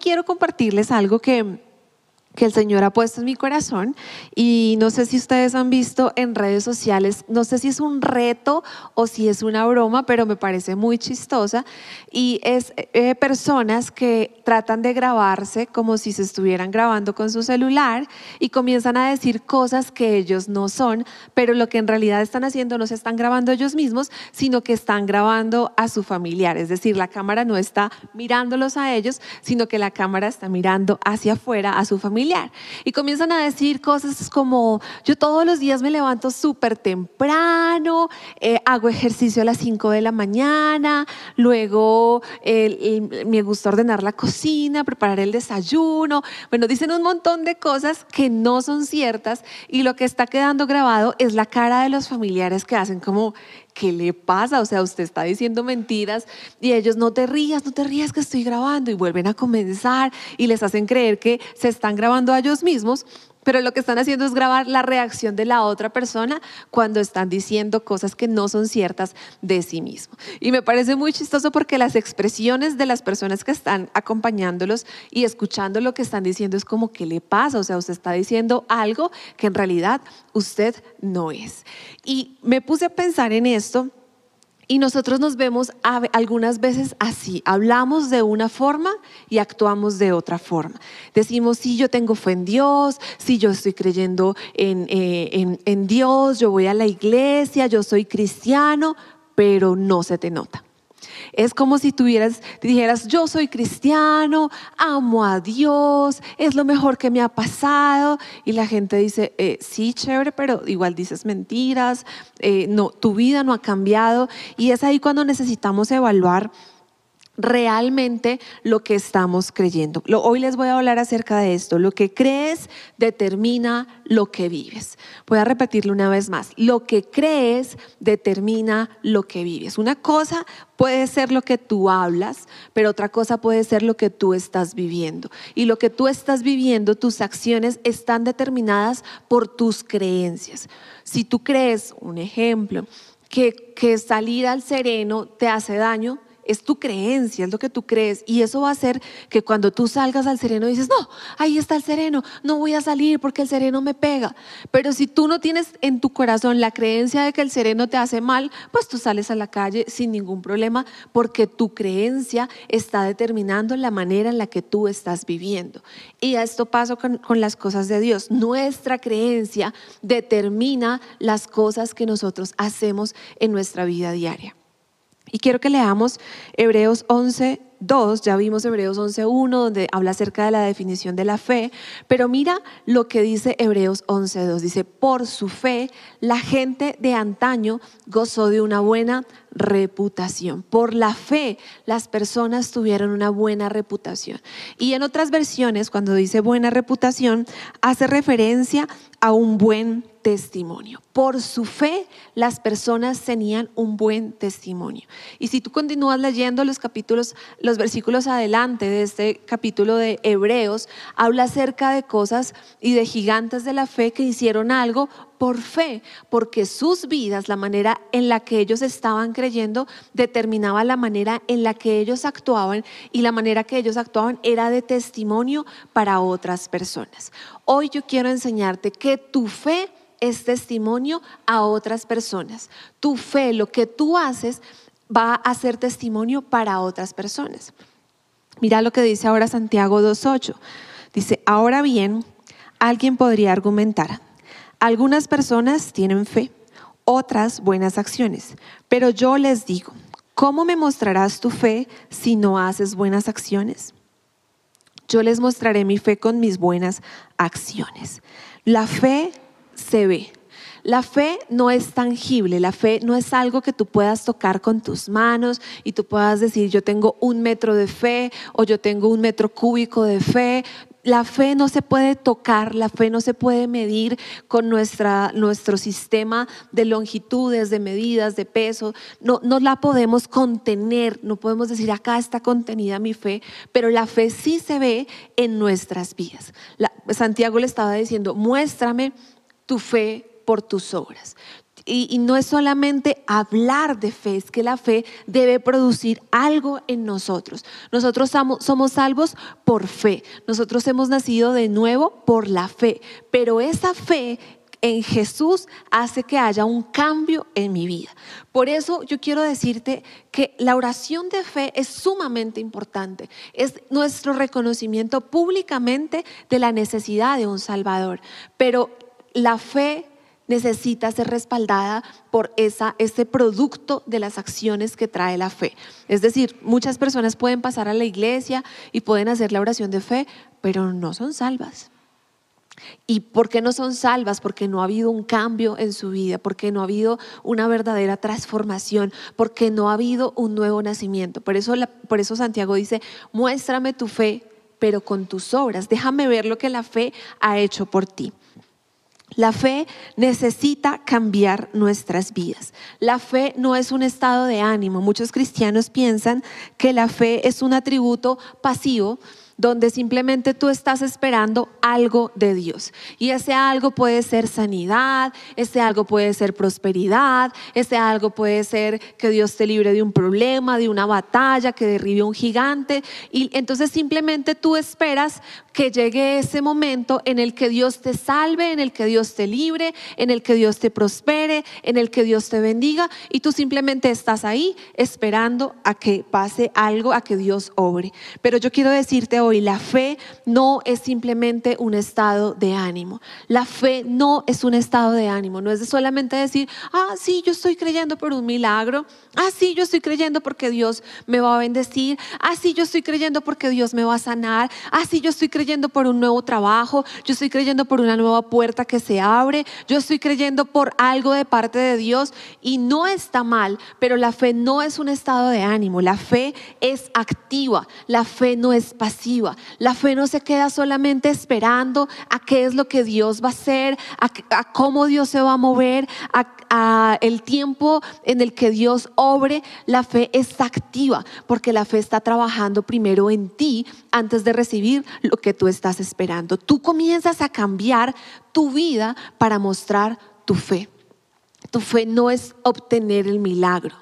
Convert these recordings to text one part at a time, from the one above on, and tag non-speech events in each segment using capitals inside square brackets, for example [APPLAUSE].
Quiero compartirles algo que que el Señor ha puesto en mi corazón. Y no sé si ustedes han visto en redes sociales, no sé si es un reto o si es una broma, pero me parece muy chistosa. Y es eh, personas que tratan de grabarse como si se estuvieran grabando con su celular y comienzan a decir cosas que ellos no son, pero lo que en realidad están haciendo no se están grabando ellos mismos, sino que están grabando a su familiar, es decir, la cámara no está mirándolos a ellos, sino que la cámara está mirando hacia afuera a su familia y comienzan a decir cosas como, yo todos los días me levanto súper temprano, eh, hago ejercicio a las 5 de la mañana, luego me gusta ordenar la cocina, preparar el desayuno. Bueno, dicen un montón de cosas que no son ciertas y lo que está quedando grabado es la cara de los familiares que hacen como, ¿qué le pasa? O sea, usted está diciendo mentiras y ellos no te rías, no te rías que estoy grabando y vuelven a comenzar y les hacen creer que se están grabando a ellos mismos pero lo que están haciendo es grabar la reacción de la otra persona cuando están diciendo cosas que no son ciertas de sí mismo. Y me parece muy chistoso porque las expresiones de las personas que están acompañándolos y escuchando lo que están diciendo es como, ¿qué le pasa? O sea, usted está diciendo algo que en realidad usted no es. Y me puse a pensar en esto y nosotros nos vemos algunas veces así, hablamos de una forma y actuamos de otra forma. Decimos, sí, yo tengo fe en Dios, sí, yo estoy creyendo en, eh, en Dios, yo voy a la iglesia, yo soy cristiano, pero no se te nota. Es como si tuvieras, dijeras, yo soy cristiano, amo a Dios, es lo mejor que me ha pasado. Y la gente dice, eh, sí, chévere, pero igual dices mentiras, eh, no, tu vida no ha cambiado. Y es ahí cuando necesitamos evaluar realmente lo que estamos creyendo. Hoy les voy a hablar acerca de esto. Lo que crees determina lo que vives. Voy a repetirlo una vez más. Lo que crees determina lo que vives. Una cosa puede ser lo que tú hablas, pero otra cosa puede ser lo que tú estás viviendo. Y lo que tú estás viviendo, tus acciones están determinadas por tus creencias. Si tú crees, un ejemplo, que, que salir al sereno te hace daño, es tu creencia, es lo que tú crees. Y eso va a hacer que cuando tú salgas al sereno dices, no, ahí está el sereno, no voy a salir porque el sereno me pega. Pero si tú no tienes en tu corazón la creencia de que el sereno te hace mal, pues tú sales a la calle sin ningún problema porque tu creencia está determinando la manera en la que tú estás viviendo. Y esto pasa con, con las cosas de Dios. Nuestra creencia determina las cosas que nosotros hacemos en nuestra vida diaria. Y quiero que leamos Hebreos 11, 2, ya vimos Hebreos 11.1, donde habla acerca de la definición de la fe, pero mira lo que dice Hebreos 11.2. Dice, por su fe, la gente de antaño gozó de una buena reputación. Por la fe, las personas tuvieron una buena reputación. Y en otras versiones, cuando dice buena reputación, hace referencia a un buen testimonio. Por su fe, las personas tenían un buen testimonio. Y si tú continúas leyendo los capítulos, los versículos adelante de este capítulo de Hebreos, habla acerca de cosas y de gigantes de la fe que hicieron algo por fe, porque sus vidas, la manera en la que ellos estaban creyendo, determinaba la manera en la que ellos actuaban y la manera que ellos actuaban era de testimonio para otras personas. Hoy yo quiero enseñarte que tu fe es testimonio a otras personas. Tu fe, lo que tú haces, va a ser testimonio para otras personas. Mira lo que dice ahora Santiago 2.8. Dice, ahora bien, alguien podría argumentar, algunas personas tienen fe, otras buenas acciones, pero yo les digo, ¿cómo me mostrarás tu fe si no haces buenas acciones? Yo les mostraré mi fe con mis buenas acciones. La fe se ve. La fe no es tangible, la fe no es algo que tú puedas tocar con tus manos y tú puedas decir yo tengo un metro de fe o yo tengo un metro cúbico de fe. La fe no se puede tocar, la fe no se puede medir con nuestra, nuestro sistema de longitudes, de medidas, de peso. No, no la podemos contener, no podemos decir acá está contenida mi fe, pero la fe sí se ve en nuestras vidas. Santiago le estaba diciendo, muéstrame tu fe por tus obras. Y, no es solamente hablar de fe, es que la fe debe producir algo en nosotros. Nosotros somos salvos por fe, nosotros hemos nacido de nuevo por la fe, pero esa fe en Jesús hace que haya un cambio en mi vida. Por eso yo quiero decirte que la oración de fe es sumamente importante. Es nuestro reconocimiento públicamente de la necesidad de un Salvador. Pero la fe necesita ser respaldada por esa, ese producto de las acciones que trae la fe. Es decir, muchas personas pueden pasar a la iglesia y pueden hacer la oración de fe, pero no son salvas. ¿Y por qué no son salvas? Porque no ha habido un cambio en su vida, porque no ha habido una verdadera transformación, porque no ha habido un nuevo nacimiento. Por eso, por eso Santiago dice, muéstrame tu fe, pero con tus obras. Déjame ver lo que la fe ha hecho por ti. La fe necesita cambiar nuestras vidas. La fe no es un estado de ánimo. Muchos cristianos piensan que la fe es un atributo pasivo donde simplemente tú estás esperando algo de Dios. Y ese algo puede ser sanidad, ese algo puede ser prosperidad, ese algo puede ser que Dios te libre de un problema, de una batalla, que derribe un gigante. Y entonces simplemente tú esperas que llegue ese momento en el que Dios te salve, en el que Dios te libre, en el que Dios te prospere, en el que Dios te bendiga. Y tú simplemente estás ahí esperando a que pase algo, a que Dios obre. Pero yo quiero decirte hoy, y la fe no es simplemente un estado de ánimo. La fe no es un estado de ánimo, no es solamente decir, ah, sí, yo estoy creyendo por un milagro, ah, sí, yo estoy creyendo porque Dios me va a bendecir, ah, sí, yo estoy creyendo porque Dios me va a sanar, ah, sí, yo estoy creyendo por un nuevo trabajo, yo estoy creyendo por una nueva puerta que se abre, yo estoy creyendo por algo de parte de Dios y no está mal, pero la fe no es un estado de ánimo, la fe es activa, la fe no es pasiva. La fe no se queda solamente esperando a qué es lo que Dios va a hacer, a, cómo Dios se va a mover, a, el tiempo en el que Dios obre. La fe es activa porque la fe está trabajando primero en ti antes de recibir lo que tú estás esperando. Tú comienzas a cambiar tu vida para mostrar tu fe. Tu fe no es obtener el milagro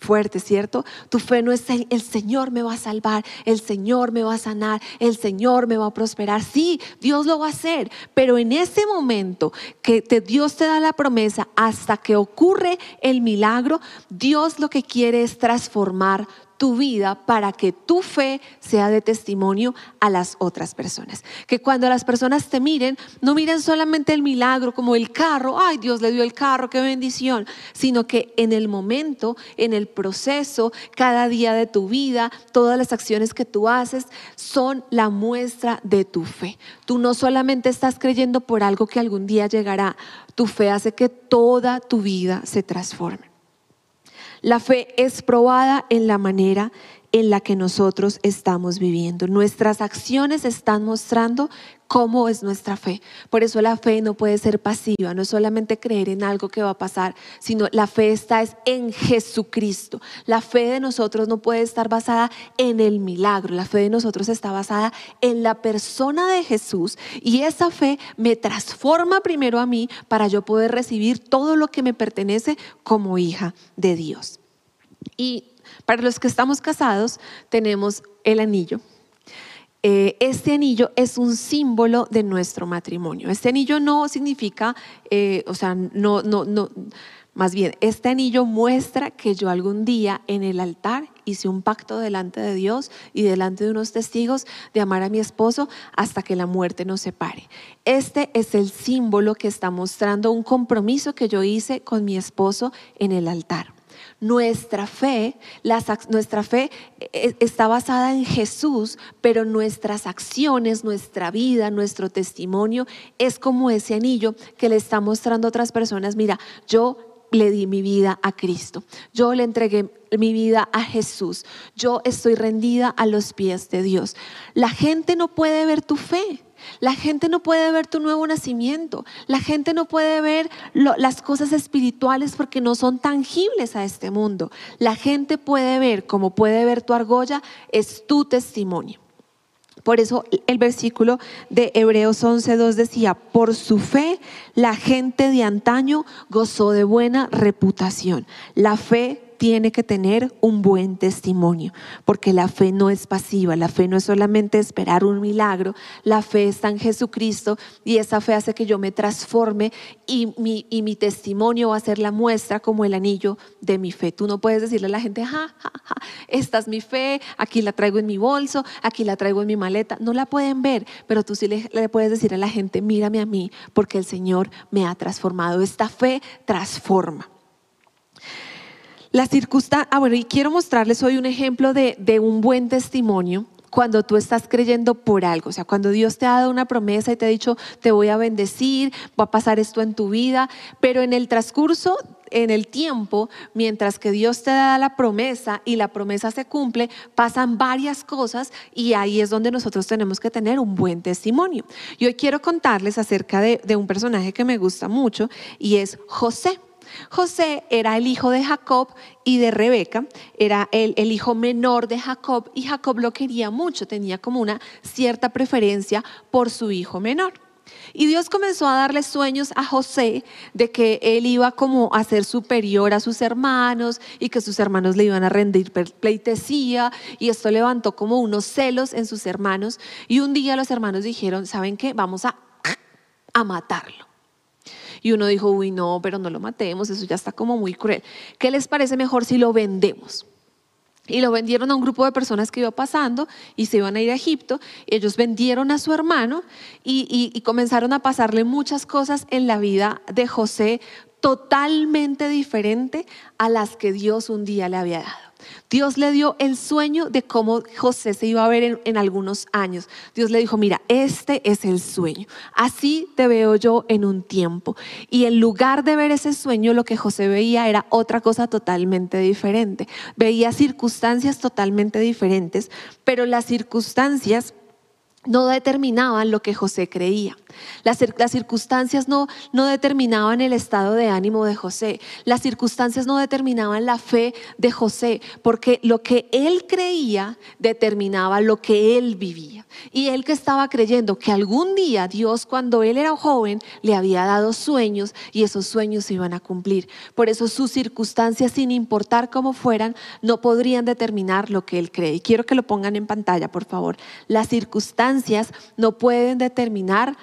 fuerte, ¿cierto? Tu fe no es el, Señor me va a salvar, el Señor me va a sanar, el Señor me va a prosperar. Sí, Dios lo va a hacer, pero en ese momento que Dios te da la promesa hasta que ocurre el milagro, Dios lo que quiere es transformar tu vida para que tu fe sea de testimonio a las otras personas. Que cuando las personas te miren, no miren solamente el milagro como el carro, ay Dios le dio el carro, qué bendición, sino que en el momento, en el proceso, cada día de tu vida, todas las acciones que tú haces son la muestra de tu fe. Tú no solamente estás creyendo por algo que algún día llegará, tu fe hace que toda tu vida se transforme. La fe es probada en la manera en la que nosotros estamos viviendo. Nuestras acciones están mostrando cómo es nuestra fe. Por eso la fe no puede ser pasiva, no es solamente creer en algo que va a pasar, sino la fe está es en Jesucristo. La fe de nosotros no puede estar basada en el milagro, la fe de nosotros está basada en la persona de Jesús y esa fe me transforma primero a mí para yo poder recibir todo lo que me pertenece como hija de Dios. Y para los que estamos casados tenemos el anillo. Eh, este anillo es un símbolo de nuestro matrimonio. Este anillo no significa, eh, o sea, no, no, no, más bien, este anillo muestra que yo algún día en el altar hice un pacto delante de Dios y delante de unos testigos de amar a mi esposo hasta que la muerte nos separe. Este es el símbolo que está mostrando un compromiso que yo hice con mi esposo en el altar. Nuestra fe, nuestra fe eh, está basada en Jesús, pero nuestras acciones, nuestra vida, nuestro testimonio es como ese anillo que le está mostrando a otras personas, mira, yo le di mi vida a Cristo. Yo le entregué mi vida a Jesús. Yo estoy rendida a los pies de Dios. La gente no puede ver tu fe. La gente no puede ver tu nuevo nacimiento. La gente no puede ver las cosas espirituales porque no son tangibles a este mundo. La gente puede ver, como puede ver tu argolla, es tu testimonio. Por eso el versículo de Hebreos 11.2 decía, por su fe la gente de antaño gozó de buena reputación. La fe tiene que tener un buen testimonio, porque la fe no es pasiva, la fe no es solamente esperar un milagro, la fe está en Jesucristo y esa fe hace que yo me transforme y mi, y mi testimonio va a ser la muestra como el anillo de mi fe. Tú no puedes decirle a la gente, ja, ja, ja, esta es mi fe, aquí la traigo en mi bolso, aquí la traigo en mi maleta, no la pueden ver, pero tú sí le, le puedes decir a la gente, mírame a mí, porque el Señor me ha transformado. Esta fe transforma. La circunstancia, ah bueno, y quiero mostrarles hoy un ejemplo de, un buen testimonio cuando tú estás creyendo por algo, o sea, cuando Dios te ha dado una promesa y te ha dicho, te voy a bendecir, va a pasar esto en tu vida, pero en el transcurso, en el tiempo, mientras que Dios te da la promesa y la promesa se cumple, pasan varias cosas y ahí es donde nosotros tenemos que tener un buen testimonio. Y hoy quiero contarles acerca de, de un personaje que me gusta mucho y es José. José era el hijo de Jacob y de Rebeca, era el, el, hijo menor de Jacob y Jacob lo quería mucho, tenía como una cierta preferencia por su hijo menor. Y Dios comenzó a darle sueños a José de que él iba como a ser superior a sus hermanos y que sus hermanos le iban a rendir pleitesía y esto levantó como unos celos en sus hermanos y un día los hermanos dijeron, ¿saben qué? Vamos a, a matarlo. Y uno dijo, uy, no, pero no lo matemos, eso ya está como muy cruel. ¿Qué les parece mejor si lo vendemos? Y lo vendieron a un grupo de personas que iba pasando y se iban a ir a Egipto. Ellos vendieron a su hermano y, y, y comenzaron a pasarle muchas cosas en la vida de José totalmente diferente a las que Dios un día le había dado. Dios le dio el sueño de cómo José se iba a ver en, algunos años. Dios le dijo, mira, este es el sueño. Así te veo yo en un tiempo. Y en lugar de ver ese sueño, lo que José veía era otra cosa totalmente diferente. Veía circunstancias totalmente diferentes, pero las circunstancias no determinaban lo que José creía. Las, circunstancias no, no determinaban el estado de ánimo de José. Las circunstancias no determinaban la fe de José, porque lo que él creía determinaba lo que él vivía. Y él que estaba creyendo que algún día Dios, cuando él era joven, le había dado sueños y esos sueños se iban a cumplir. Por eso sus circunstancias, sin importar cómo fueran, no podrían determinar lo que él cree. Y quiero que lo pongan en pantalla, por favor. Las circunstancias no pueden determinar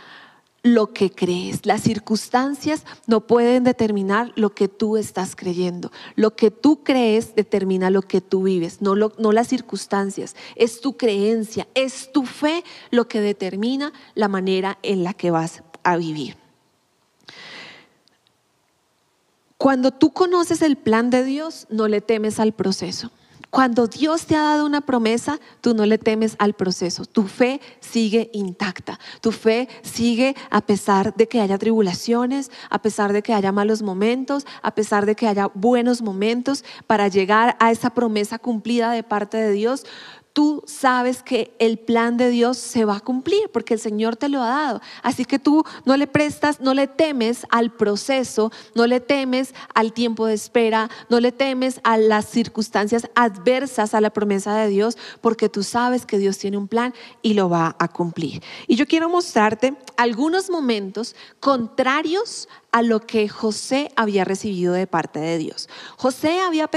lo que crees. Las circunstancias no pueden determinar lo que tú estás creyendo. Lo que tú crees determina lo que tú vives, no, no las circunstancias. Es tu creencia, es tu fe lo que determina la manera en la que vas a vivir. Cuando tú conoces el plan de Dios, no le temes al proceso. Cuando Dios te ha dado una promesa, tú no le temes al proceso. Tu fe sigue intacta. Tu fe sigue a pesar de que haya tribulaciones, a pesar de que haya malos momentos, a pesar de que haya buenos momentos para llegar a esa promesa cumplida de parte de Dios tú sabes que el plan de Dios se va a cumplir porque el Señor te lo ha dado. Así que tú no le prestas, no le temes al proceso, no le temes al tiempo de espera, no le temes a las circunstancias adversas a la promesa de Dios porque tú sabes que Dios tiene un plan y lo va a cumplir. Y yo quiero mostrarte algunos momentos contrarios a lo que José había recibido de parte de Dios. José, había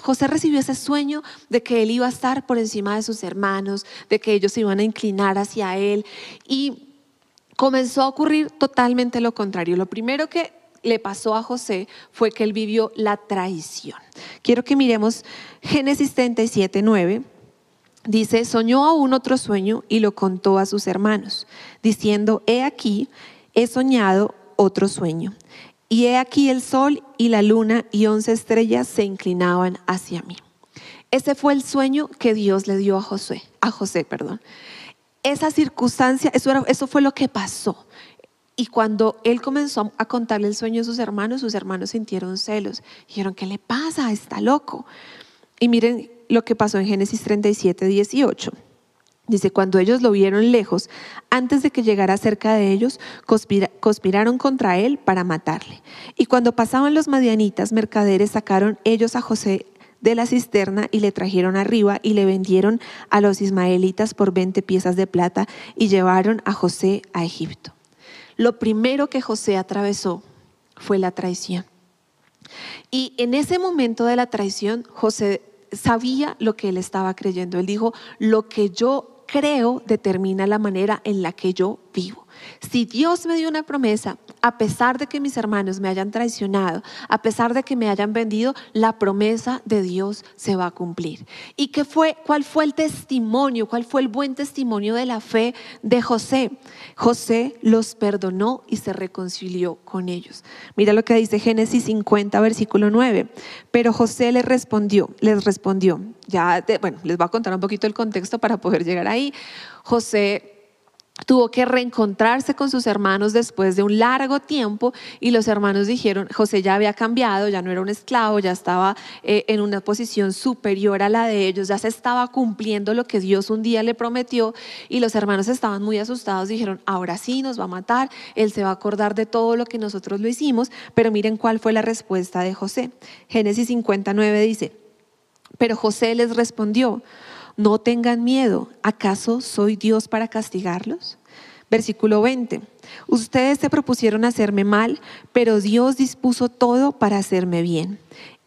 José recibió ese sueño de que él iba a estar por encima de sus hermanos, de que ellos se iban a inclinar hacia él y comenzó a ocurrir totalmente lo contrario. Lo primero que le pasó a José fue que él vivió la traición. Quiero que miremos Génesis 37, 9. Dice, soñó aún otro sueño y lo contó a sus hermanos, diciendo, he aquí, he soñado otro sueño. Y he aquí el sol y la luna y once estrellas se inclinaban hacia mí. Ese fue el sueño que Dios le dio a José, a José, perdón. Esa circunstancia, eso, eso fue lo que pasó. Y cuando él comenzó a contarle el sueño a sus hermanos, sus hermanos sintieron celos. Dijeron, ¿qué le pasa? Está loco. Y miren lo que pasó en Génesis 37, 18. Dice, cuando ellos lo vieron lejos, antes de que llegara cerca de ellos, conspiraron contra él para matarle. Y cuando pasaban los madianitas, mercaderes, sacaron ellos a José de la cisterna y le trajeron arriba y le vendieron a los ismaelitas por 20 piezas de plata y llevaron a José a Egipto. Lo primero que José atravesó fue la traición. Y en ese momento de la traición, José sabía lo que él estaba creyendo. Él dijo, lo que yo creo determina la manera en la que yo vivo. Si Dios me dio una promesa, a pesar de que mis hermanos me hayan traicionado, a pesar de que me hayan vendido, la promesa de Dios se va a cumplir. ¿Y qué fue, cuál fue el testimonio, cuál fue el buen testimonio de la fe de José? José los perdonó y se reconcilió con ellos. Mira lo que dice Génesis 50, versículo 9. Pero José les respondió, les respondió, ya, bueno, les voy a contar un poquito el contexto para poder llegar ahí. José tuvo que reencontrarse con sus hermanos después de un largo tiempo y los hermanos dijeron, José ya había cambiado, ya no era un esclavo, ya estaba eh, en una posición superior a la de ellos, ya se estaba cumpliendo lo que Dios un día le prometió y los hermanos estaban muy asustados, dijeron, ahora sí nos va a matar, él se va a acordar de todo lo que nosotros lo hicimos, pero miren cuál fue la respuesta de José. Génesis 59 dice, pero José les respondió, no tengan miedo, ¿acaso soy Dios para castigarlos? Versículo 20. Ustedes se propusieron hacerme mal, pero Dios dispuso todo para hacerme bien.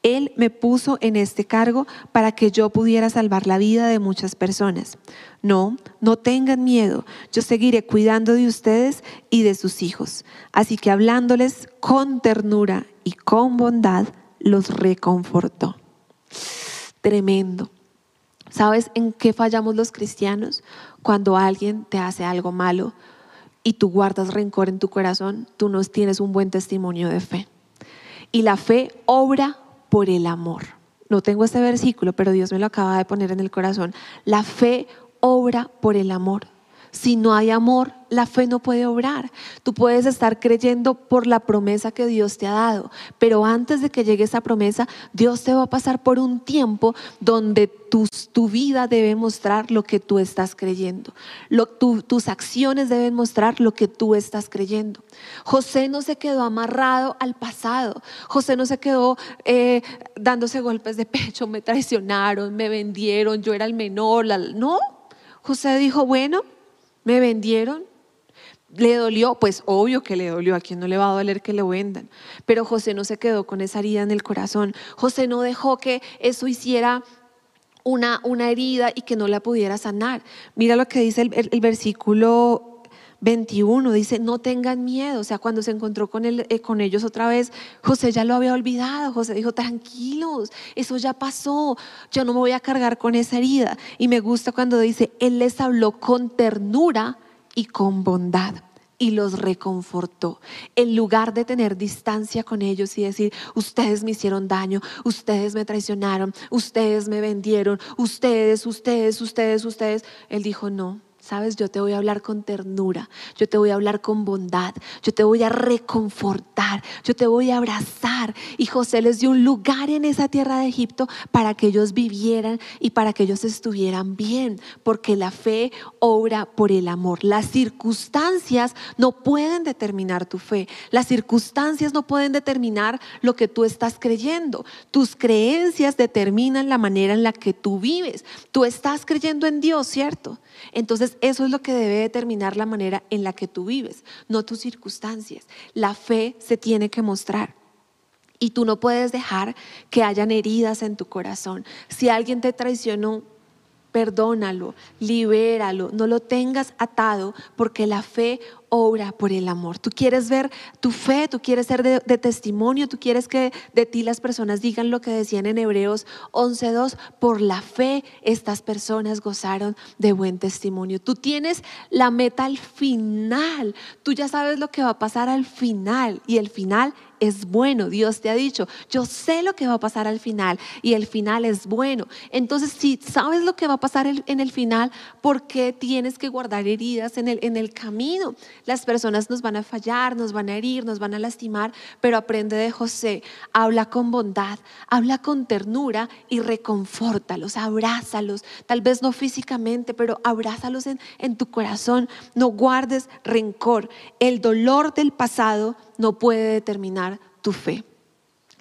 Él me puso en este cargo para que yo pudiera salvar la vida de muchas personas. No, no tengan miedo, yo seguiré cuidando de ustedes y de sus hijos. Así que hablándoles con ternura y con bondad, los reconfortó. Tremendo. ¿Sabes en qué fallamos los cristianos? Cuando alguien te hace algo malo y tú guardas rencor en tu corazón, tú no tienes un buen testimonio de fe. Y la fe obra por el amor. No tengo este versículo, pero Dios me lo acaba de poner en el corazón. La fe obra por el amor. Si no hay amor, la fe no puede obrar. Tú puedes estar creyendo por la promesa que Dios te ha dado, pero antes de que llegue esa promesa, Dios te va a pasar por un tiempo donde tu vida debe mostrar lo que tú estás creyendo. tus acciones deben mostrar lo que tú estás creyendo. José no se quedó amarrado al pasado. José no se quedó eh, dándose golpes de pecho, me traicionaron, me vendieron, yo era el menor. no, José dijo, bueno, me vendieron. ¿Le dolió? Pues obvio que le dolió. ¿A quién no le va a doler que le vendan? Pero José no se quedó con esa herida en el corazón. José no dejó que eso hiciera una, una herida y que no la pudiera sanar. Mira lo que dice el versículo 21 dice, no tengan miedo. O sea, cuando se encontró con, él, eh, con ellos otra vez, José ya lo había olvidado. José dijo, tranquilos, eso ya pasó. Yo no me voy a cargar con esa herida. Y me gusta cuando dice, Él les habló con ternura y con bondad y los reconfortó. En lugar de tener distancia con ellos y decir, ustedes me hicieron daño, ustedes me traicionaron, ustedes me vendieron, ustedes, ustedes, ustedes, ustedes, él dijo, no, Sabes, yo te voy a hablar con ternura, yo te voy a hablar con bondad, yo te voy a reconfortar, yo te voy a abrazar. Y José les dio un lugar en esa tierra de Egipto para que ellos vivieran y para que ellos estuvieran bien, porque la fe obra por el amor. Las circunstancias no pueden determinar tu fe, las circunstancias no pueden determinar lo que tú estás creyendo. Tus creencias determinan la manera en la que tú vives. Tú estás creyendo en Dios, ¿cierto? Entonces eso es lo que debe determinar la manera en la que tú vives, no tus circunstancias. La fe se tiene que mostrar. Y tú no puedes dejar que hayan heridas en tu corazón. Si alguien te traicionó, perdónalo, libéralo, no lo tengas atado porque la fe obra por el amor. Tú quieres ver tu fe, tú quieres ser de, testimonio, tú quieres que de ti las personas digan lo que decían en Hebreos 11.2, por la fe estas personas gozaron de buen testimonio. Tú tienes la meta al final, tú ya sabes lo que va a pasar al final y el final es bueno. Dios te ha dicho, yo sé lo que va a pasar al final y el final es bueno. Entonces, si sabes lo que va a pasar en el final, ¿por qué tienes que guardar heridas en el, en el camino? Las personas nos van a fallar, nos van a herir, nos van a lastimar, pero aprende de José, habla con bondad, habla con ternura y reconfórtalos, abrázalos, tal vez no físicamente, pero abrázalos en, en tu corazón, no guardes rencor. El dolor del pasado no puede determinar tu fe.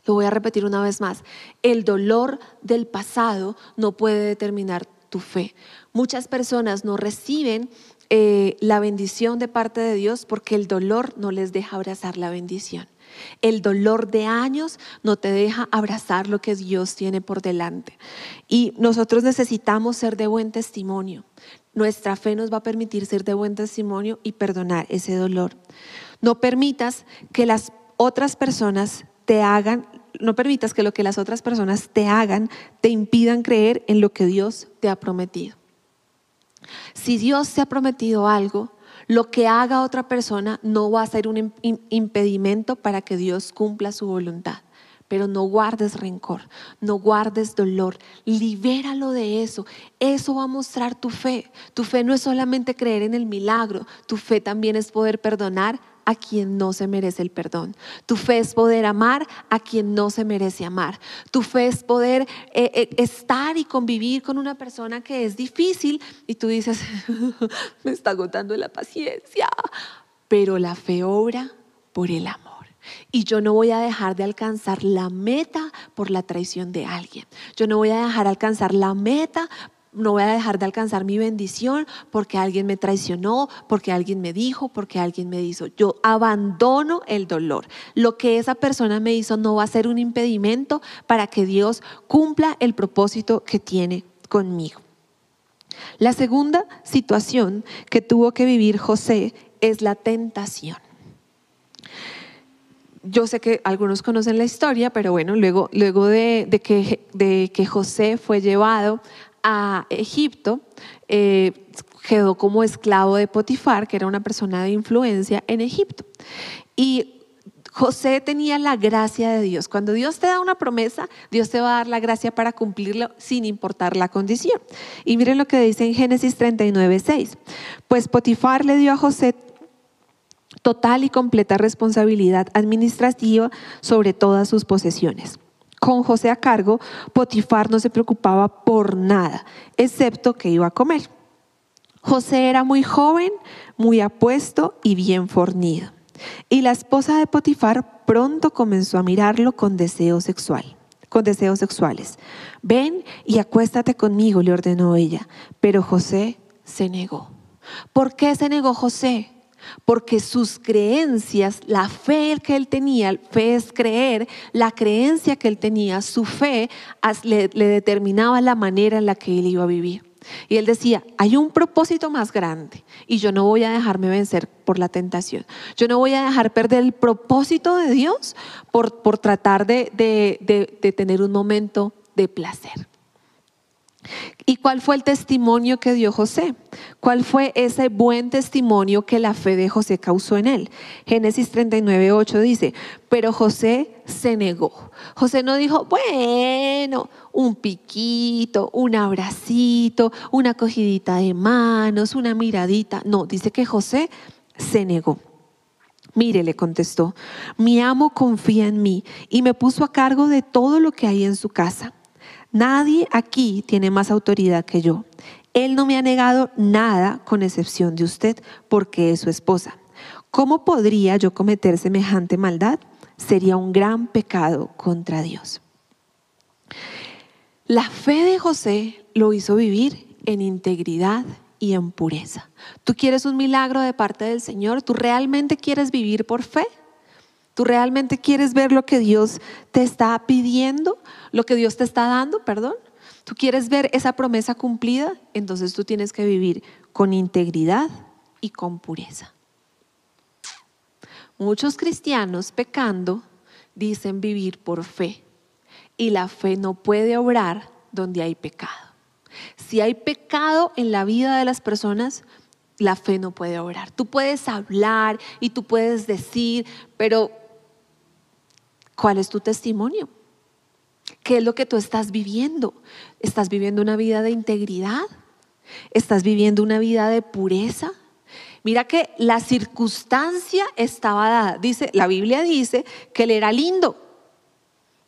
Lo voy a repetir una vez más. El dolor del pasado no puede determinar tu fe. Muchas personas no reciben eh, la bendición de parte de Dios porque el dolor no les deja abrazar la bendición. El dolor de años no te deja abrazar lo que Dios tiene por delante. Y nosotros necesitamos ser de buen testimonio. Nuestra fe nos va a permitir ser de buen testimonio y perdonar ese dolor. No permitas que las otras personas te hagan, no permitas que lo que las otras personas te hagan te impidan creer en lo que Dios te ha prometido. Si Dios te ha prometido algo, lo que haga otra persona no va a ser un impedimento para que Dios cumpla su voluntad. Pero no guardes rencor, no guardes dolor, libéralo de eso. Eso va a mostrar tu fe. Tu fe no es solamente creer en el milagro, tu fe también es poder perdonar a quien no se merece el perdón. Tu fe es poder amar a quien no se merece amar. Tu fe es poder eh, eh, estar y convivir con una persona que es difícil y tú dices, [LAUGHS] me está agotando la paciencia. Pero la fe obra por el amor. Y yo no voy a dejar de alcanzar la meta por la traición de alguien. Yo no voy a dejar de alcanzar la meta no voy a dejar de alcanzar mi bendición porque alguien me traicionó, porque alguien me dijo, porque alguien me hizo. Yo abandono el dolor. Lo que esa persona me hizo no va a ser un impedimento para que Dios cumpla el propósito que tiene conmigo. La segunda situación que tuvo que vivir José es la tentación. Yo sé que algunos conocen la historia, pero bueno, luego, luego de, que, de que José fue llevado a Egipto, eh, quedó como esclavo de Potifar, que era una persona de influencia en Egipto. Y José tenía la gracia de Dios. Cuando Dios te da una promesa, Dios te va a dar la gracia para cumplirlo sin importar la condición. Y miren lo que dice en Génesis 39, 6. Pues Potifar le dio a José total y completa responsabilidad administrativa sobre todas sus posesiones con José a cargo, Potifar no se preocupaba por nada, excepto que iba a comer. José era muy joven, muy apuesto y bien fornido. Y la esposa de Potifar pronto comenzó a mirarlo con deseo sexual, con deseos sexuales. Ven y acuéstate conmigo, le ordenó ella. Pero José se negó. ¿Por qué se negó José? Porque sus creencias, la fe que él tenía, fe es creer, la creencia que él tenía, su fe le, determinaba la manera en la que él iba a vivir. Y él decía, hay un propósito más grande y yo no voy a dejarme vencer por la tentación. Yo no voy a dejar perder el propósito de Dios por, tratar de tener un momento de placer. ¿Y cuál fue el testimonio que dio José? ¿Cuál fue ese buen testimonio que la fe de José causó en él? Génesis 39, 8 dice, pero José se negó. José no dijo, bueno, un piquito, un abracito, una cogidita de manos, una miradita. No, dice que José se negó. Mire, le contestó, mi amo confía en mí y me puso a cargo de todo lo que hay en su casa. Nadie aquí tiene más autoridad que yo. Él no me ha negado nada con excepción de usted porque es su esposa. ¿Cómo podría yo cometer semejante maldad? Sería un gran pecado contra Dios. La fe de José lo hizo vivir en integridad y en pureza. ¿Tú quieres un milagro de parte del Señor? ¿Tú realmente quieres vivir por fe? ¿Tú realmente quieres ver lo que Dios te está pidiendo? ¿Lo que Dios te está dando? Perdón. ¿Tú quieres ver esa promesa cumplida? Entonces tú tienes que vivir con integridad y con pureza. Muchos cristianos pecando dicen vivir por fe y la fe no puede obrar donde hay pecado. Si hay pecado en la vida de las personas, la fe no puede obrar. Tú puedes hablar y tú puedes decir, pero ¿Cuál es tu testimonio? ¿Qué es lo que tú estás viviendo? ¿Estás viviendo una vida de integridad? ¿Estás viviendo una vida de pureza? Mira que la circunstancia estaba dada. Dice, la Biblia dice que él era lindo.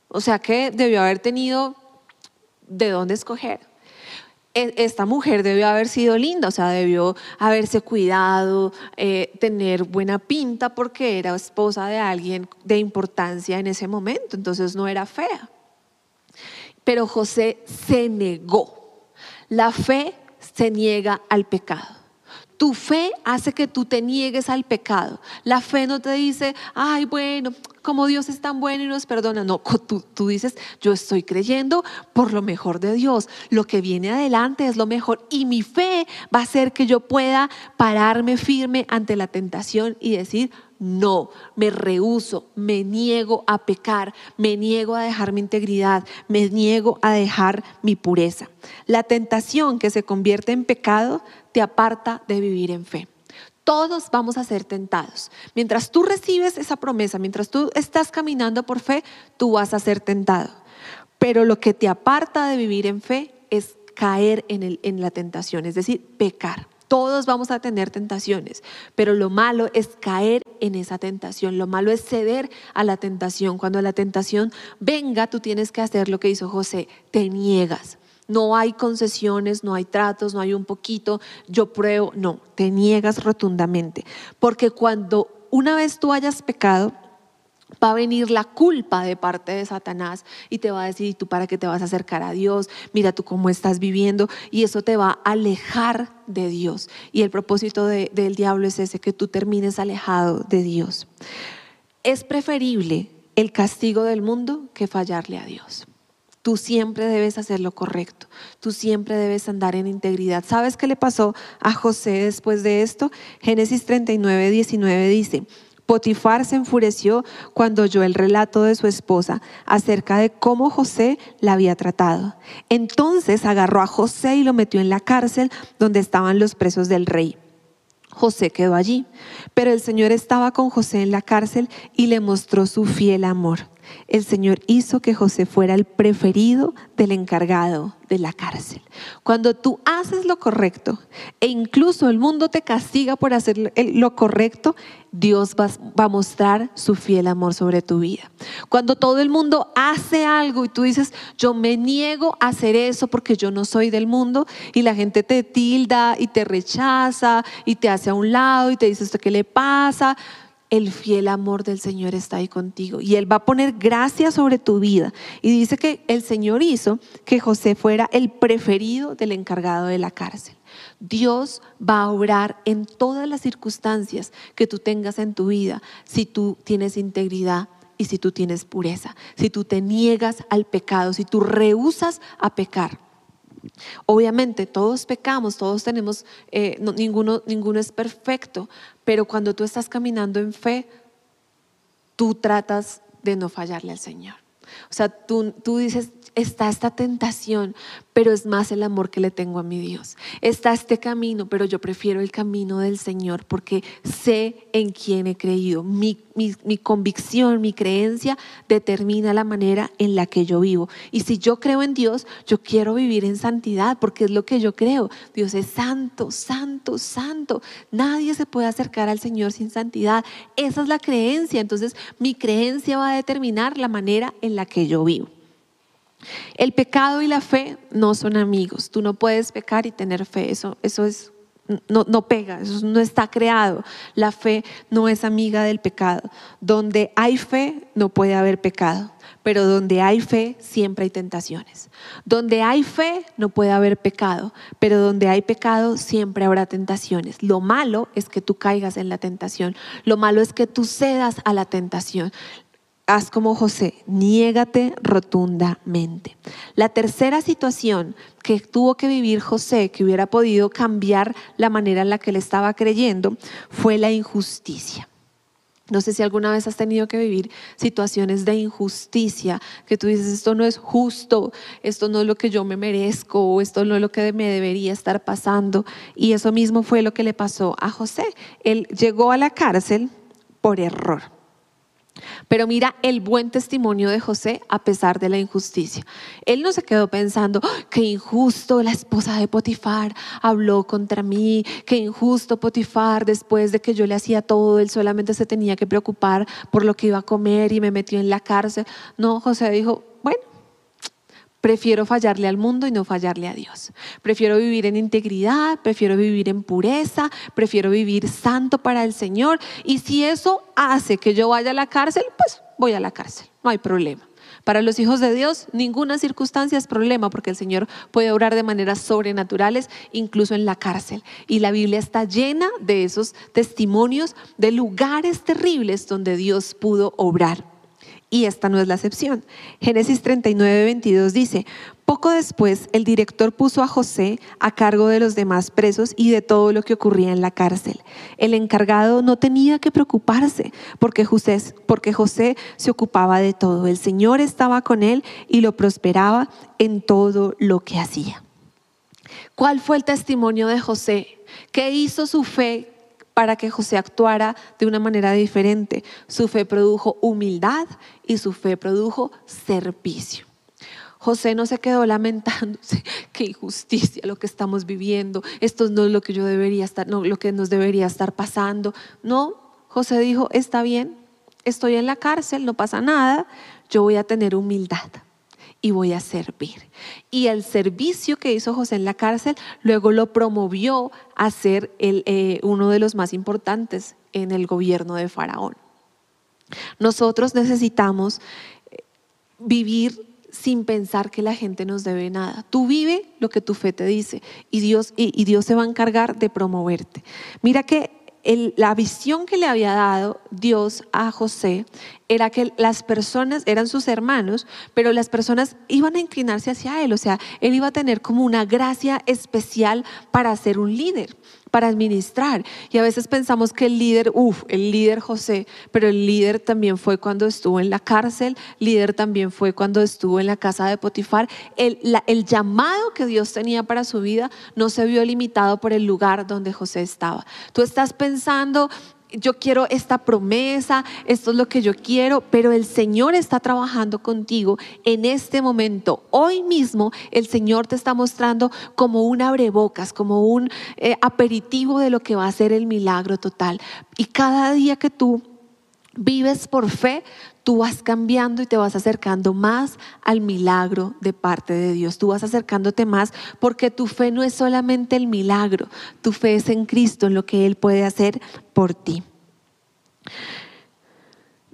O sea que debió haber tenido de dónde escoger. E, esta mujer debió haber sido linda, o sea, debió haberse cuidado, eh, tener buena pinta porque era esposa de alguien de importancia en ese momento, entonces no era fea. Pero José se negó. La fe se niega al pecado. Tu fe hace que tú te niegues al pecado. La fe no te dice, ay, bueno, como Dios es tan bueno y nos perdona. No, tú, tú, dices, yo estoy creyendo por lo mejor de Dios. Lo que viene adelante es lo mejor. Y mi fe va a hacer que yo pueda pararme firme ante la tentación y decir, no, me rehuso, me niego a pecar, me niego a dejar mi integridad, me niego a dejar mi pureza. La tentación que se convierte en pecado te aparta de vivir en fe. Todos vamos a ser tentados. Mientras tú recibes esa promesa, mientras tú estás caminando por fe, tú vas a ser tentado. Pero lo que te aparta de vivir en fe es caer en, el, en la tentación, es decir, pecar. Todos vamos a tener tentaciones, pero lo malo es caer en esa tentación, lo malo es ceder a la tentación. Cuando la tentación venga, tú tienes que hacer lo que hizo José, te niegas. No hay concesiones, no hay tratos, no hay un poquito, yo pruebo, no, te niegas rotundamente. Porque cuando una vez tú hayas pecado, va a venir la culpa de parte de Satanás y te va a decir, ¿y tú para qué te vas a acercar a Dios? Mira tú cómo estás viviendo y eso te va a alejar de Dios. Y el propósito del diablo es ese, que tú termines alejado de Dios. Es preferible el castigo del mundo que fallarle a Dios. Tú siempre debes hacer lo correcto. Tú siempre debes andar en integridad. ¿Sabes qué le pasó a José después de esto? Génesis 39, 19 dice, Potifar se enfureció cuando oyó el relato de su esposa acerca de cómo José la había tratado. Entonces agarró a José y lo metió en la cárcel donde estaban los presos del rey. José quedó allí, pero el Señor estaba con José en la cárcel y le mostró su fiel amor el Señor hizo que José fuera el preferido del encargado de la cárcel. Cuando tú haces lo correcto e incluso el mundo te castiga por hacer lo correcto, Dios va, a mostrar su fiel amor sobre tu vida. Cuando todo el mundo hace algo y tú dices, yo me niego a hacer eso porque yo no soy del mundo y la gente te tilda y te rechaza y te hace a un lado y te dice, ¿esto qué le pasa? El fiel amor del Señor está ahí contigo y Él va a poner gracia sobre tu vida. Y dice que el Señor hizo que José fuera el preferido del encargado de la cárcel. Dios va a obrar en todas las circunstancias que tú tengas en tu vida si tú tienes integridad y si tú tienes pureza, si tú te niegas al pecado, si tú rehusas a pecar. Obviamente todos pecamos, todos tenemos, eh, ninguno, ninguno es perfecto, pero cuando tú estás caminando en fe, tú tratas de no fallarle al Señor. O sea, tú, tú dices, está esta tentación, pero es más el amor que le tengo a mi Dios. Está este camino, pero yo prefiero el camino del Señor porque sé en quién he creído. Mi, convicción, mi creencia determina la manera en la que yo vivo. Y si yo creo en Dios, yo quiero vivir en santidad porque es lo que yo creo. Dios es santo, santo, santo. Nadie se puede acercar al Señor sin santidad. Esa es la creencia. Entonces, mi creencia va a determinar la manera en la que yo vivo. El pecado y la fe no son amigos. Tú no puedes pecar y tener fe. Eso, eso es, no, pega, no está creado. La fe no es amiga del pecado. Donde hay fe no puede haber pecado. Pero donde hay fe siempre hay tentaciones. Donde hay fe no puede haber pecado, pero donde hay pecado siempre habrá tentaciones. Lo malo es que tú caigas en la tentación. Lo malo es que tú cedas a la tentación haz como José, niégate rotundamente. La tercera situación que tuvo que vivir José, que hubiera podido cambiar la manera en la que él estaba creyendo, fue la injusticia. No sé si alguna vez has tenido que vivir situaciones de injusticia, que tú dices, esto no es justo, esto no es lo que yo me merezco, esto no es lo que me debería estar pasando. Y eso mismo fue lo que le pasó a José. Él llegó a la cárcel por error. Pero mira el buen testimonio de José a pesar de la injusticia. Él no se quedó pensando, qué injusto la esposa de Potifar habló contra mí, qué injusto Potifar después de que yo le hacía todo, él solamente se tenía que preocupar por lo que iba a comer y me metió en la cárcel. No, José dijo, bueno, Prefiero fallarle al mundo y no fallarle a Dios. Prefiero vivir en integridad, prefiero vivir en pureza, prefiero vivir santo para el Señor. Y si eso hace que yo vaya a la cárcel, pues voy a la cárcel, no hay problema. Para los hijos de Dios, ninguna circunstancia es problema porque el Señor puede obrar de maneras sobrenaturales, incluso en la cárcel. Y la Biblia está llena de esos testimonios de lugares terribles donde Dios pudo obrar y esta no es la excepción. Génesis 39, 22 dice, poco después el director puso a José a cargo de los demás presos y de todo lo que ocurría en la cárcel. El encargado no tenía que preocuparse porque José, porque José se ocupaba de todo. El Señor estaba con él y lo prosperaba en todo lo que hacía. ¿Cuál fue el testimonio de José? ¿Qué hizo su fe para que José actuara de una manera diferente. Su fe produjo humildad y su fe produjo servicio. José no se quedó lamentándose, [LAUGHS] qué injusticia lo que estamos viviendo, esto no es lo que yo debería estar, no, lo que nos debería estar pasando. No, José dijo, está bien, estoy en la cárcel, no pasa nada, yo voy a tener humildad y voy a servir. Y el servicio que hizo José en la cárcel luego lo promovió a ser eh, uno de los más importantes en el gobierno de Faraón. Nosotros necesitamos eh, vivir sin pensar que la gente nos debe nada. Tú vive lo que tu fe te dice y Dios, y Dios se va a encargar de promoverte. Mira que la visión que le había dado Dios a José era que las personas eran sus hermanos, pero las personas iban a inclinarse hacia él, o sea, él iba a tener como una gracia especial para ser un líder para administrar. Y a veces pensamos que el líder, uff, el líder José, pero el líder también fue cuando estuvo en la cárcel, líder también fue cuando estuvo en la casa de Potifar. El, el llamado que Dios tenía para su vida no se vio limitado por el lugar donde José estaba. Tú estás pensando, yo quiero esta promesa, esto es lo que yo quiero, pero el Señor está trabajando contigo en este momento. Hoy mismo el Señor te está mostrando como un abrebocas, como un eh, aperitivo de lo que va a ser el milagro total. Y cada día que tú vives por fe, tú vas cambiando y te vas acercando más al milagro de parte de Dios. Tú vas acercándote más porque tu fe no es solamente el milagro, tu fe es en Cristo, en lo que Él puede hacer por ti.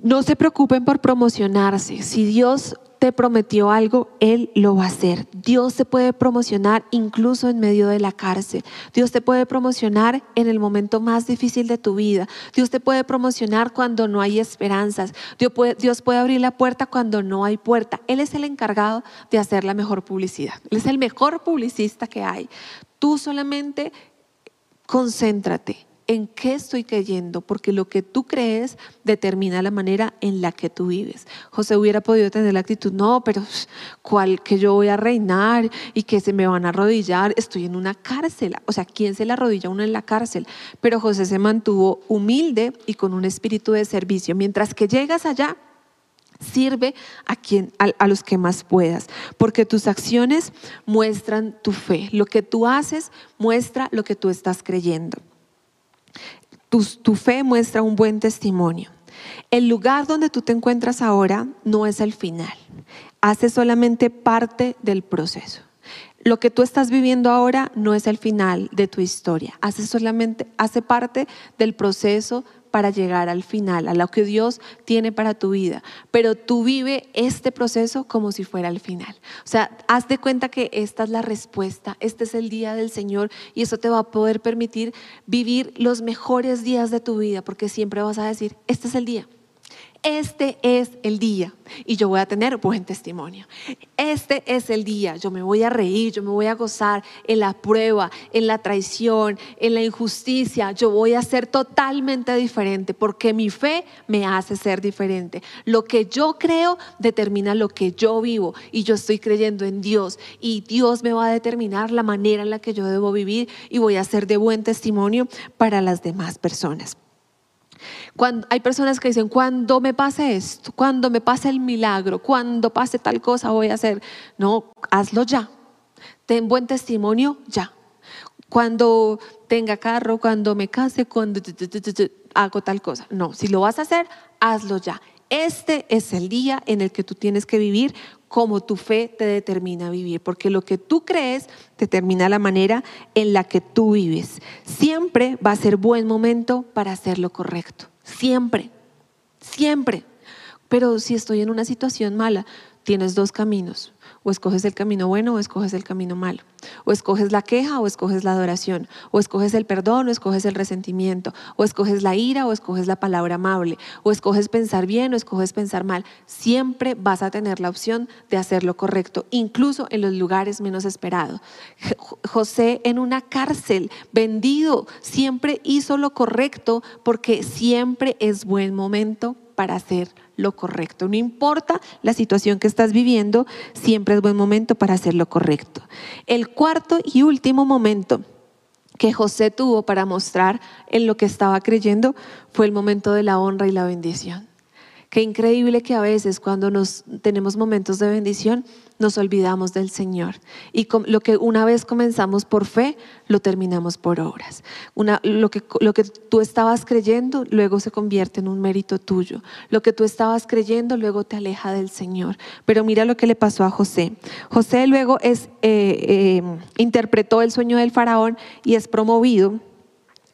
No se preocupen por promocionarse. Si Dios te prometió algo, Él lo va a hacer. Dios te puede promocionar incluso en medio de la cárcel. Dios te puede promocionar en el momento más difícil de tu vida. Dios te puede promocionar cuando no hay esperanzas. Dios puede, Dios puede abrir la puerta cuando no hay puerta. Él es el encargado de hacer la mejor publicidad. Él es el mejor publicista que hay. Tú solamente concéntrate en qué estoy creyendo, porque lo que tú crees determina la manera en la que tú vives. José hubiera podido tener la actitud, no, pero ¿cuál que yo voy a reinar y que se me van a arrodillar? Estoy en una cárcel. O sea, ¿quién se le arrodilla uno en la cárcel? Pero José se mantuvo humilde y con un espíritu de servicio. Mientras que llegas allá, Sirve a, quien, a, los que más puedas, porque tus acciones muestran tu fe. Lo que tú haces muestra lo que tú estás creyendo. Tu, fe muestra un buen testimonio. El lugar donde tú te encuentras ahora no es el final, hace solamente parte del proceso. Lo que tú estás viviendo ahora no es el final de tu historia, hace solamente hace parte del proceso para llegar al final, a lo que Dios tiene para tu vida. Pero tú vive este proceso como si fuera el final. O sea, haz de cuenta que esta es la respuesta, este es el día del Señor y eso te va a poder permitir vivir los mejores días de tu vida, porque siempre vas a decir, este es el día este es el día y yo voy a tener buen testimonio. Este es el día, yo me voy a reír, yo me voy a gozar en la prueba, en la traición, en la injusticia. Yo voy a ser totalmente diferente porque mi fe me hace ser diferente. Lo que yo creo determina lo que yo vivo y yo estoy creyendo en Dios y Dios me va a determinar la manera en la que yo debo vivir y voy a ser de buen testimonio para las demás personas. Cuando, hay personas que dicen, cuando me pase esto, cuando me pase el milagro, cuando pase tal cosa voy a hacer. No, hazlo ya. Ten buen testimonio ya. Cuando tenga carro, cuando me case, cuando hago tal cosa. No, si lo vas a hacer, hazlo ya. Este es el día en el que tú tienes que vivir como tu fe te determina vivir, porque lo que tú crees determina la manera en la que tú vives. Siempre va a ser buen momento para hacer lo correcto, siempre, siempre. Pero si estoy en una situación mala, tienes dos caminos. O escoges el camino bueno o escoges el camino malo. O escoges la queja o escoges la adoración. O escoges el perdón o escoges el resentimiento. O escoges la ira o escoges la palabra amable. O escoges pensar bien o escoges pensar mal. Siempre vas a tener la opción de hacer lo correcto, incluso en los lugares menos esperados. José en una cárcel, vendido, siempre hizo lo correcto porque siempre es buen momento para hacer lo correcto. No importa la situación que estás viviendo, siempre es buen momento para hacer lo correcto. El cuarto y último momento que José tuvo para mostrar en lo que estaba creyendo fue el momento de la honra y la bendición. Qué increíble que a veces cuando nos tenemos momentos de bendición nos olvidamos del Señor. Y lo que una vez comenzamos por fe, lo terminamos por obras. Una, lo, que, lo que tú estabas creyendo luego se convierte en un mérito tuyo. Lo que tú estabas creyendo luego te aleja del Señor. Pero mira lo que le pasó a José. José luego es, eh, eh, interpretó el sueño del faraón y es promovido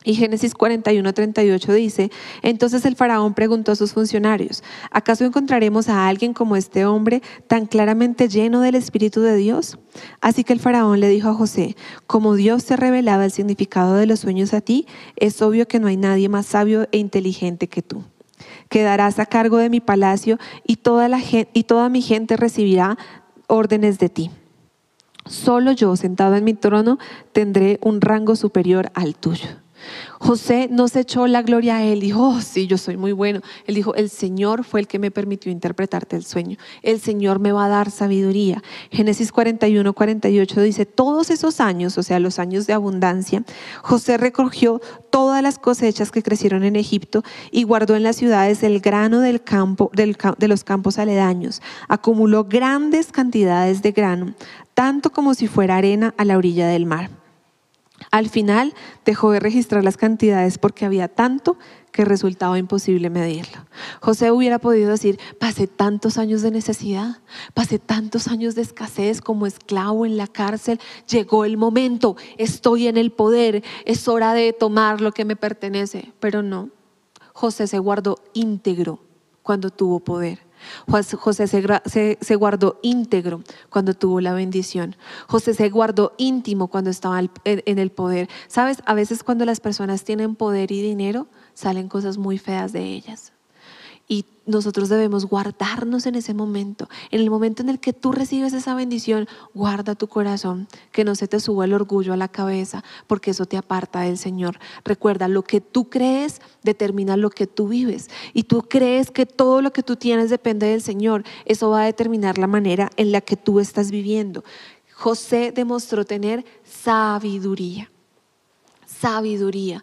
y Génesis 41, 38 dice, entonces el faraón preguntó a sus funcionarios, ¿acaso encontraremos a alguien como este hombre tan claramente lleno del Espíritu de Dios? Así que el faraón le dijo a José, como Dios te revelaba el significado de los sueños a ti, es obvio que no hay nadie más sabio e inteligente que tú. Quedarás a cargo de mi palacio y toda, la y toda mi gente recibirá órdenes de ti. Solo yo, sentado en mi trono, tendré un rango superior al tuyo. José no se echó la gloria a él, dijo, oh, sí, yo soy muy bueno. Él dijo, el Señor fue el que me permitió interpretarte el sueño. El Señor me va a dar sabiduría. Génesis 41, 48 dice, todos esos años, o sea, los años de abundancia, José recogió todas las cosechas que crecieron en Egipto y guardó en las ciudades el grano del campo, de los campos aledaños. Acumuló grandes cantidades de grano, tanto como si fuera arena a la orilla del mar. Al final dejó de registrar las cantidades porque había tanto que resultaba imposible medirlo. José hubiera podido decir, pasé tantos años de necesidad, pasé tantos años de escasez como esclavo en la cárcel, llegó el momento, estoy en el poder, es hora de tomar lo que me pertenece. Pero no, José se guardó íntegro cuando tuvo poder. José se, guardó íntegro cuando tuvo la bendición. José se guardó íntimo cuando estaba en el poder. Sabes, a veces cuando las personas tienen poder y dinero, salen cosas muy feas de ellas. Y nosotros debemos guardarnos en ese momento. En el momento en el que tú recibes esa bendición, guarda tu corazón, que no se te suba el orgullo a la cabeza, porque eso te aparta del Señor. Recuerda, lo que tú crees determina lo que tú vives. Y tú crees que todo lo que tú tienes depende del Señor. Eso va a determinar la manera en la que tú estás viviendo. José demostró tener sabiduría. Sabiduría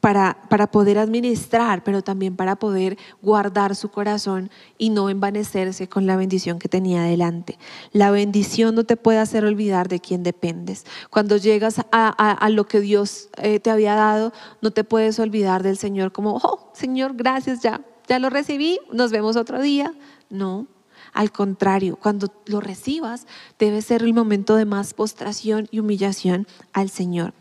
para, para, poder administrar, pero también para poder guardar su corazón y no envanecerse con la bendición que tenía delante. La bendición no te puede hacer olvidar de quién dependes. Cuando llegas a, lo que Dios eh, te había dado, no te puedes olvidar del Señor como, oh, Señor, gracias, ya, ya lo recibí, nos vemos otro día. No, al contrario, cuando lo recibas, debe ser el momento de más postración y humillación al Señor.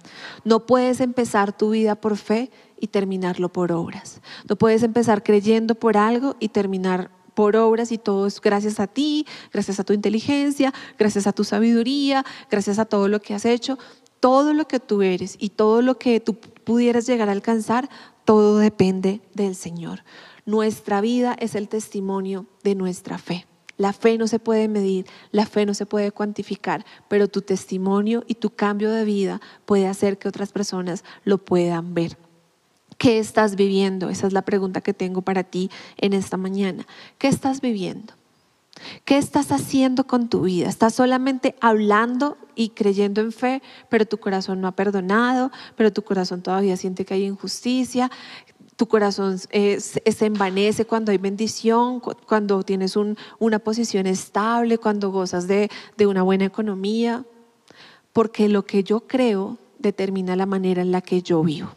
No puedes empezar tu vida por fe y terminarlo por obras. No puedes empezar creyendo por algo y terminar por obras y todo es gracias a ti, gracias a tu inteligencia, gracias a tu sabiduría, gracias a todo lo que has hecho. Todo lo que tú eres y todo lo que tú pudieras llegar a alcanzar, todo depende del Señor. Nuestra vida es el testimonio de nuestra fe. La fe no se puede medir, la fe no se puede cuantificar, pero tu testimonio y tu cambio de vida puede hacer que otras personas lo puedan ver. ¿Qué estás viviendo? Esa es la pregunta que tengo para ti en esta mañana. ¿Qué estás viviendo? ¿Qué estás haciendo con tu vida? ¿Estás solamente hablando y creyendo en fe, pero tu corazón no ha perdonado, pero tu corazón todavía siente que hay injusticia? Tu corazón se envanece cuando hay bendición, cuando tienes una posición estable, cuando gozas de, de una buena economía, porque lo que yo creo determina la manera en la que yo vivo.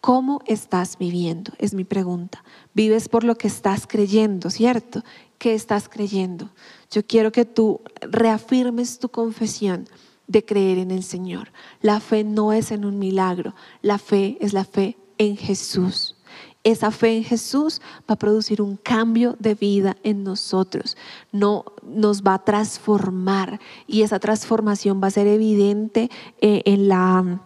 ¿Cómo estás viviendo? Es mi pregunta. Vives por lo que estás creyendo, ¿cierto? ¿Qué estás creyendo? Yo quiero que tú reafirmes tu confesión de creer en el Señor. La fe no es en un milagro, la fe es la fe en Jesús. Esa fe en Jesús va a producir un cambio de vida en nosotros, no nos va a transformar y esa transformación va a ser evidente eh, en la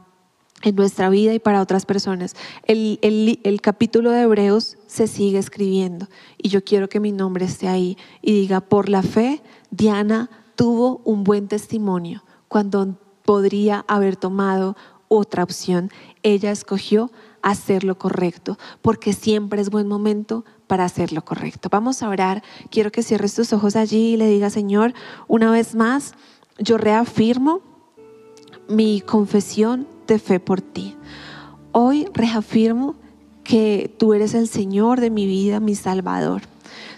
en nuestra vida y para otras personas. El, el, capítulo de Hebreos se sigue escribiendo y yo quiero que mi nombre esté ahí y diga, por la fe, Diana tuvo un buen testimonio cuando podría haber tomado otra opción. Ella escogió hacer lo correcto, porque siempre es buen momento para hacer lo correcto. Vamos a orar. Quiero que cierres tus ojos allí y le diga, Señor, una vez más, yo reafirmo mi confesión de fe por ti. Hoy reafirmo que tú eres el Señor de mi vida, mi Salvador.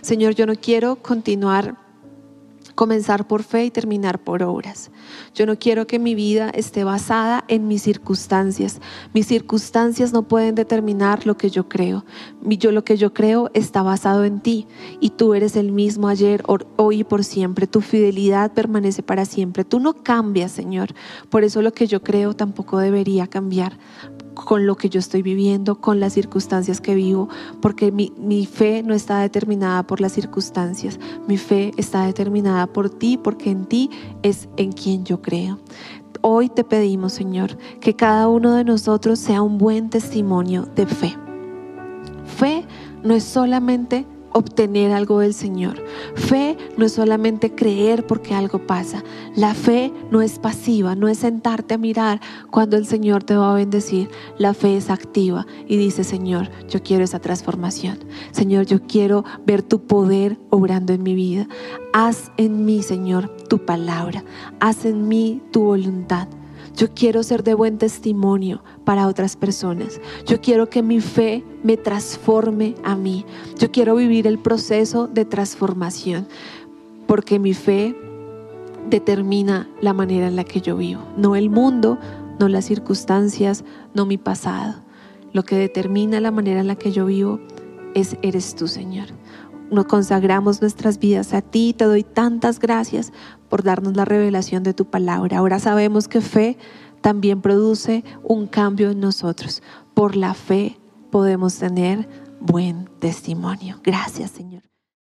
Señor, yo no quiero continuar comenzar por fe y terminar por obras. Yo no quiero que mi vida esté basada en mis circunstancias. Mis circunstancias no pueden determinar lo que yo creo. Yo lo que yo creo está basado en ti y tú eres el mismo ayer, hoy y por siempre. Tu fidelidad permanece para siempre. Tú no cambias, Señor. Por eso lo que yo creo tampoco debería cambiar con lo que yo estoy viviendo, con las circunstancias que vivo, porque mi, mi, fe no está determinada por las circunstancias, mi fe está determinada por ti, porque en ti es en quien yo creo. Hoy te pedimos, Señor, que cada uno de nosotros sea un buen testimonio de fe. Fe no es solamente obtener algo del Señor. Fe no es solamente creer porque algo pasa. La fe no es pasiva, no es sentarte a mirar cuando el Señor te va a bendecir. La fe es activa y dice, Señor, yo quiero esa transformación. Señor, yo quiero ver tu poder obrando en mi vida. Haz en mí, Señor, tu palabra. Haz en mí tu voluntad. Yo quiero ser de buen testimonio para otras personas. Yo quiero que mi fe me transforme a mí. Yo quiero vivir el proceso de transformación porque mi fe determina la manera en la que yo vivo. No el mundo, no las circunstancias, no mi pasado. Lo que determina la manera en la que yo vivo es eres tú, Señor. Nos consagramos nuestras vidas a ti. Te doy tantas gracias por darnos la revelación de tu palabra. Ahora sabemos que fe también produce un cambio en nosotros. Por la fe podemos tener buen testimonio. Gracias, Señor.